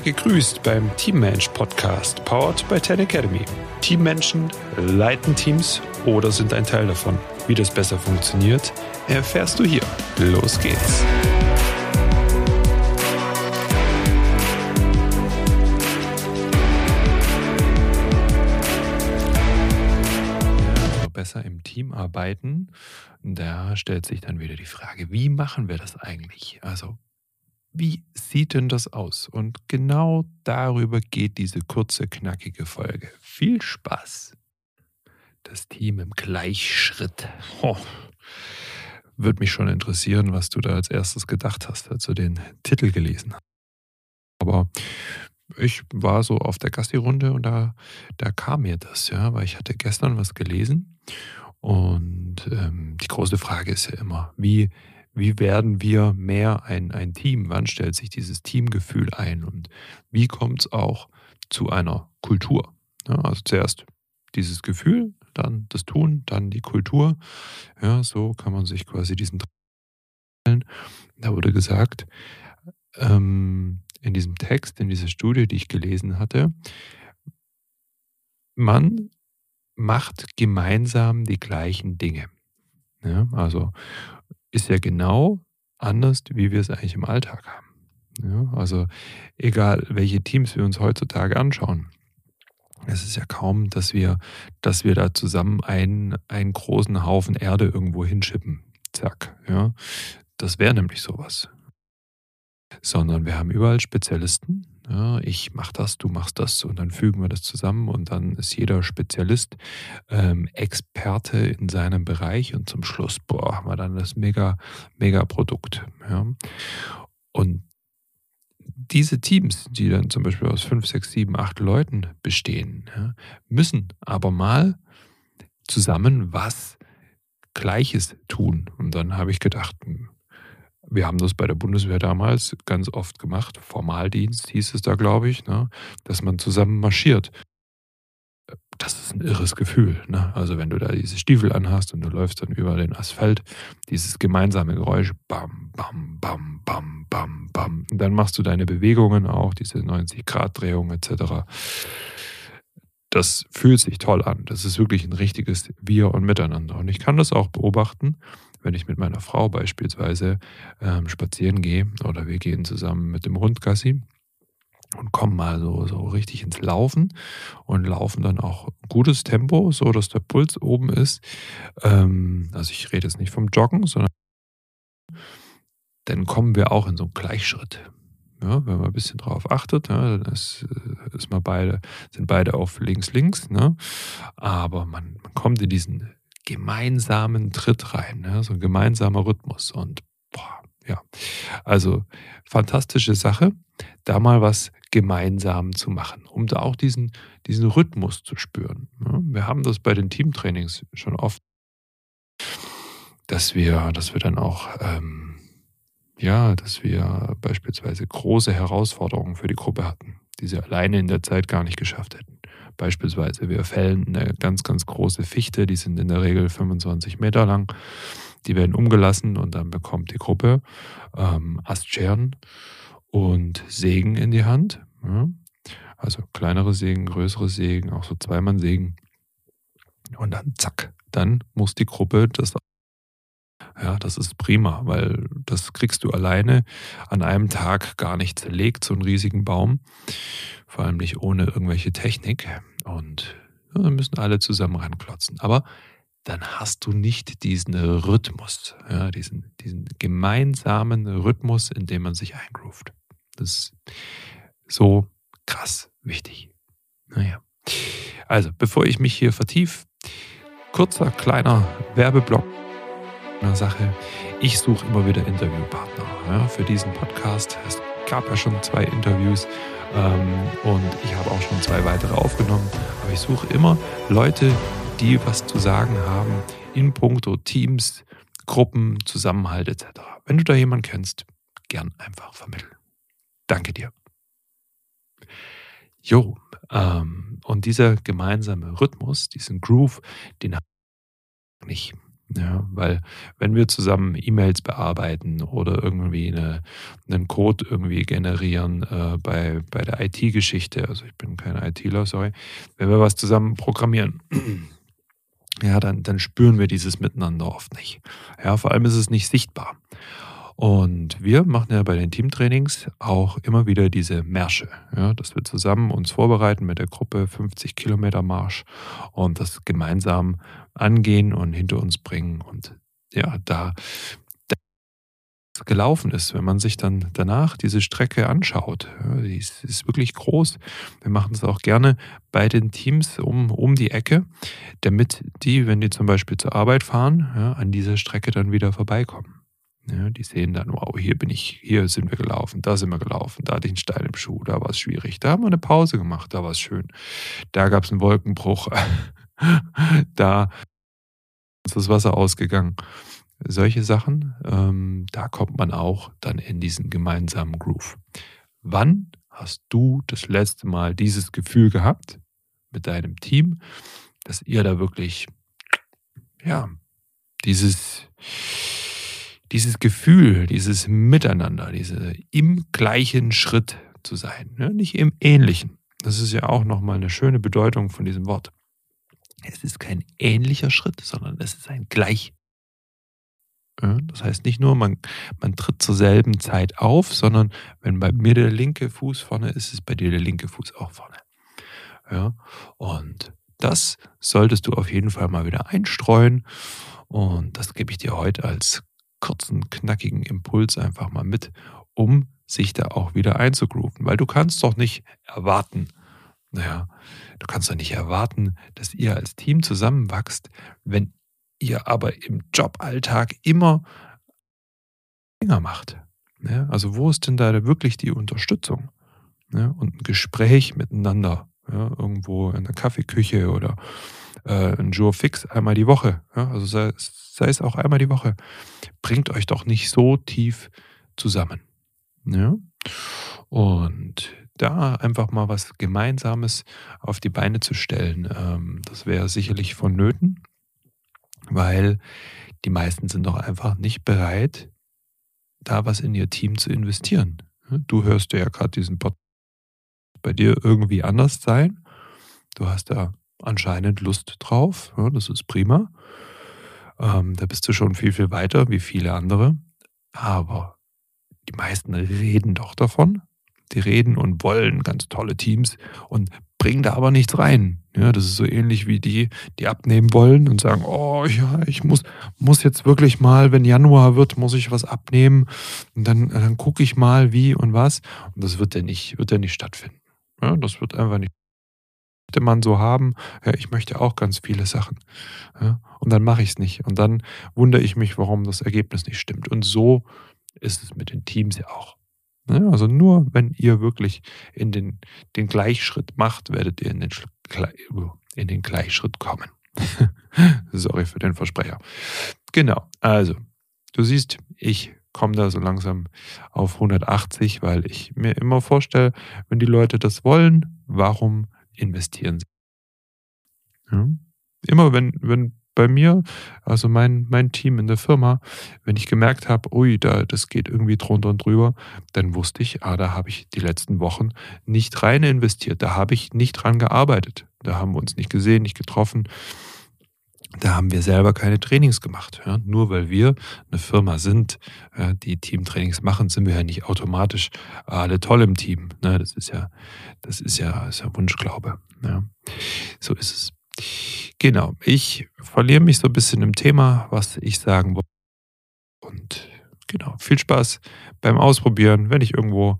Gegrüßt beim Teammensch Podcast, powered by Ten Academy. Teammenschen leiten Teams oder sind ein Teil davon. Wie das besser funktioniert, erfährst du hier. Los geht's. besser im Team arbeiten. Da stellt sich dann wieder die Frage, wie machen wir das eigentlich? Also wie sieht denn das aus? Und genau darüber geht diese kurze, knackige Folge. Viel Spaß! Das Team im Gleichschritt. Oh, Würde mich schon interessieren, was du da als erstes gedacht hast, als du den Titel gelesen hast. Aber ich war so auf der Gassi-Runde und da, da kam mir das, ja, weil ich hatte gestern was gelesen und ähm, die große Frage ist ja immer, wie wie werden wir mehr ein, ein Team? Wann stellt sich dieses Teamgefühl ein? Und wie kommt es auch zu einer Kultur? Ja, also zuerst dieses Gefühl, dann das Tun, dann die Kultur. Ja, so kann man sich quasi diesen. Da wurde gesagt, ähm, in diesem Text, in dieser Studie, die ich gelesen hatte, man macht gemeinsam die gleichen Dinge. Ja, also ist ja genau anders, wie wir es eigentlich im Alltag haben. Ja, also egal, welche Teams wir uns heutzutage anschauen. Es ist ja kaum, dass wir, dass wir da zusammen einen, einen großen Haufen Erde irgendwo hinschippen. Zack. Ja. Das wäre nämlich sowas. Sondern wir haben überall Spezialisten, ja, ich mache das, du machst das und dann fügen wir das zusammen und dann ist jeder Spezialist ähm, Experte in seinem Bereich und zum Schluss boah, haben wir dann das mega, mega Produkt. Ja. Und diese Teams, die dann zum Beispiel aus fünf, sechs, sieben, acht Leuten bestehen, ja, müssen aber mal zusammen was Gleiches tun. Und dann habe ich gedacht, hm, wir haben das bei der Bundeswehr damals ganz oft gemacht. Formaldienst hieß es da, glaube ich, ne? dass man zusammen marschiert. Das ist ein irres Gefühl. Ne? Also wenn du da diese Stiefel anhast und du läufst dann über den Asphalt, dieses gemeinsame Geräusch, bam, bam, bam, bam, bam, bam. Und dann machst du deine Bewegungen auch, diese 90-Grad-Drehung etc. Das fühlt sich toll an. Das ist wirklich ein richtiges Wir und Miteinander. Und ich kann das auch beobachten wenn ich mit meiner Frau beispielsweise ähm, spazieren gehe oder wir gehen zusammen mit dem Hund Gassi und kommen mal so, so richtig ins Laufen und laufen dann auch gutes Tempo, so dass der Puls oben ist. Ähm, also ich rede jetzt nicht vom Joggen, sondern dann kommen wir auch in so einen Gleichschritt. Ja, wenn man ein bisschen drauf achtet, ja, dann ist, äh, ist man beide, sind beide auf links, links, ne? aber man, man kommt in diesen gemeinsamen Tritt rein, ne? so ein gemeinsamer Rhythmus. Und boah, ja, also fantastische Sache, da mal was gemeinsam zu machen, um da auch diesen, diesen Rhythmus zu spüren. Ne? Wir haben das bei den Teamtrainings schon oft, dass wir, dass wir dann auch ähm, ja, dass wir beispielsweise große Herausforderungen für die Gruppe hatten, die sie alleine in der Zeit gar nicht geschafft hätten. Beispielsweise, wir fällen eine ganz, ganz große Fichte, die sind in der Regel 25 Meter lang. Die werden umgelassen und dann bekommt die Gruppe ähm, Astscheren und Sägen in die Hand. Ja. Also kleinere Sägen, größere Sägen, auch so Zweimann-Sägen. Und dann zack, dann muss die Gruppe das ja, das ist prima, weil das kriegst du alleine an einem Tag gar nicht zerlegt, so einen riesigen Baum. Vor allem nicht ohne irgendwelche Technik. Und ja, dann müssen alle zusammen ranklotzen. Aber dann hast du nicht diesen Rhythmus, ja, diesen, diesen gemeinsamen Rhythmus, in dem man sich eingroovt. Das ist so krass wichtig. Naja. Also, bevor ich mich hier vertiefe, kurzer kleiner Werbeblock einer Sache. Ich suche immer wieder Interviewpartner ja, für diesen Podcast. Es gab ja schon zwei Interviews ähm, und ich habe auch schon zwei weitere aufgenommen. Aber ich suche immer Leute, die was zu sagen haben in puncto Teams, Gruppen, Zusammenhalt etc. Wenn du da jemanden kennst, gern einfach vermitteln. Danke dir. Jo, ähm, und dieser gemeinsame Rhythmus, diesen Groove, den habe ich nicht Ja, weil wenn wir zusammen E-Mails bearbeiten oder irgendwie eine, einen Code irgendwie generieren äh, bei, bei der IT-Geschichte, also ich bin kein ITler, sorry, wenn wir was zusammen programmieren, ja, dann, dann spüren wir dieses Miteinander oft nicht. Ja, vor allem ist es nicht sichtbar. Und wir machen ja bei den Teamtrainings auch immer wieder diese Märsche, ja, dass wir zusammen uns vorbereiten mit der Gruppe 50 Kilometer Marsch und das gemeinsam angehen und hinter uns bringen. Und ja, da, gelaufen ist, wenn man sich dann danach diese Strecke anschaut, die ist, ist, wirklich groß. Wir machen es auch gerne bei den Teams um, um die Ecke, damit die, wenn die zum Beispiel zur Arbeit fahren, ja, an dieser Strecke dann wieder vorbeikommen. Ja, die sehen dann, wow, hier bin ich, hier sind wir gelaufen, da sind wir gelaufen, da hatte ich einen Stein im Schuh, da war es schwierig, da haben wir eine Pause gemacht, da war es schön, da gab es einen Wolkenbruch, da ist das Wasser ausgegangen. Solche Sachen, ähm, da kommt man auch dann in diesen gemeinsamen Groove. Wann hast du das letzte Mal dieses Gefühl gehabt mit deinem Team, dass ihr da wirklich, ja, dieses dieses Gefühl, dieses Miteinander, diese im gleichen Schritt zu sein, ne? nicht im ähnlichen. Das ist ja auch nochmal eine schöne Bedeutung von diesem Wort. Es ist kein ähnlicher Schritt, sondern es ist ein gleich. Ja, das heißt nicht nur, man, man tritt zur selben Zeit auf, sondern wenn bei mir der linke Fuß vorne ist, ist bei dir der linke Fuß auch vorne. Ja, und das solltest du auf jeden Fall mal wieder einstreuen. Und das gebe ich dir heute als kurzen, knackigen Impuls einfach mal mit, um sich da auch wieder einzugrooven. Weil du kannst doch nicht erwarten, naja, du kannst doch nicht erwarten, dass ihr als Team zusammenwachst, wenn ihr aber im Joballtag immer länger macht. Ja, also wo ist denn da wirklich die Unterstützung? Ja, und ein Gespräch miteinander, ja, irgendwo in der Kaffeeküche oder äh, ein Jour fix einmal die Woche. also sei, sei es auch einmal die Woche bringt euch doch nicht so tief zusammen. Ja? Und da einfach mal was Gemeinsames auf die Beine zu stellen, ähm, das wäre sicherlich vonnöten, weil die meisten sind doch einfach nicht bereit, da was in ihr Team zu investieren. Du hörst ja gerade diesen Podcast bei dir irgendwie anders sein. Du hast da anscheinend Lust drauf. Ja, das ist prima. Ähm, da bist du schon viel, viel weiter wie viele andere. Aber die meisten reden doch davon. Die reden und wollen ganz tolle Teams und bringen da aber nichts rein. Ja, das ist so ähnlich wie die, die abnehmen wollen und sagen, oh ja, ich muss, muss jetzt wirklich mal, wenn Januar wird, muss ich was abnehmen. Und dann, dann gucke ich mal, wie und was. Und das wird ja nicht, wird ja nicht stattfinden. Ja, das wird einfach nicht möchte man so haben. Ja, ich möchte auch ganz viele Sachen. Ja, und dann mache ich es nicht. Und dann wundere ich mich, warum das Ergebnis nicht stimmt. Und so ist es mit den Teams ja auch. Ja, also nur wenn ihr wirklich in den, den Gleichschritt macht, werdet ihr in den, in den Gleichschritt kommen. Sorry für den Versprecher. Genau, also du siehst, ich komme da so langsam auf 180, weil ich mir immer vorstelle, wenn die Leute das wollen, warum investieren. Ja. Immer wenn, wenn bei mir, also mein, mein Team in der Firma, wenn ich gemerkt habe, ui, da, das geht irgendwie drunter und drüber, dann wusste ich, ah, da habe ich die letzten Wochen nicht rein investiert, da habe ich nicht dran gearbeitet, da haben wir uns nicht gesehen, nicht getroffen, da haben wir selber keine Trainings gemacht. Ja. Nur weil wir eine Firma sind, ja, die Teamtrainings machen, sind wir ja nicht automatisch alle toll im Team. Ne. Das ist ja, das ist ja, ist ja Wunschglaube. Ja. So ist es. Genau. Ich verliere mich so ein bisschen im Thema, was ich sagen wollte. Und genau, viel Spaß beim Ausprobieren. Wenn ich irgendwo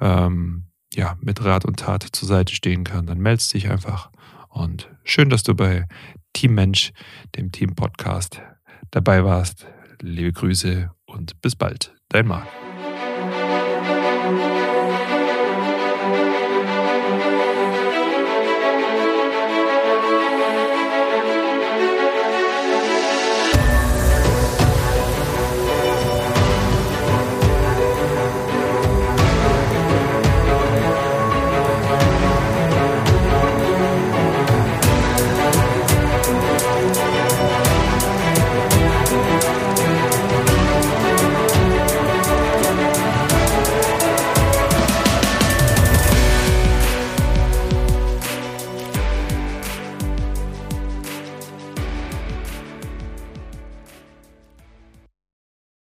ähm, ja, mit Rat und Tat zur Seite stehen kann, dann meldest dich einfach. Und schön, dass du bei Team Mensch, dem Team Podcast dabei warst. Liebe Grüße und bis bald. Dein Marc.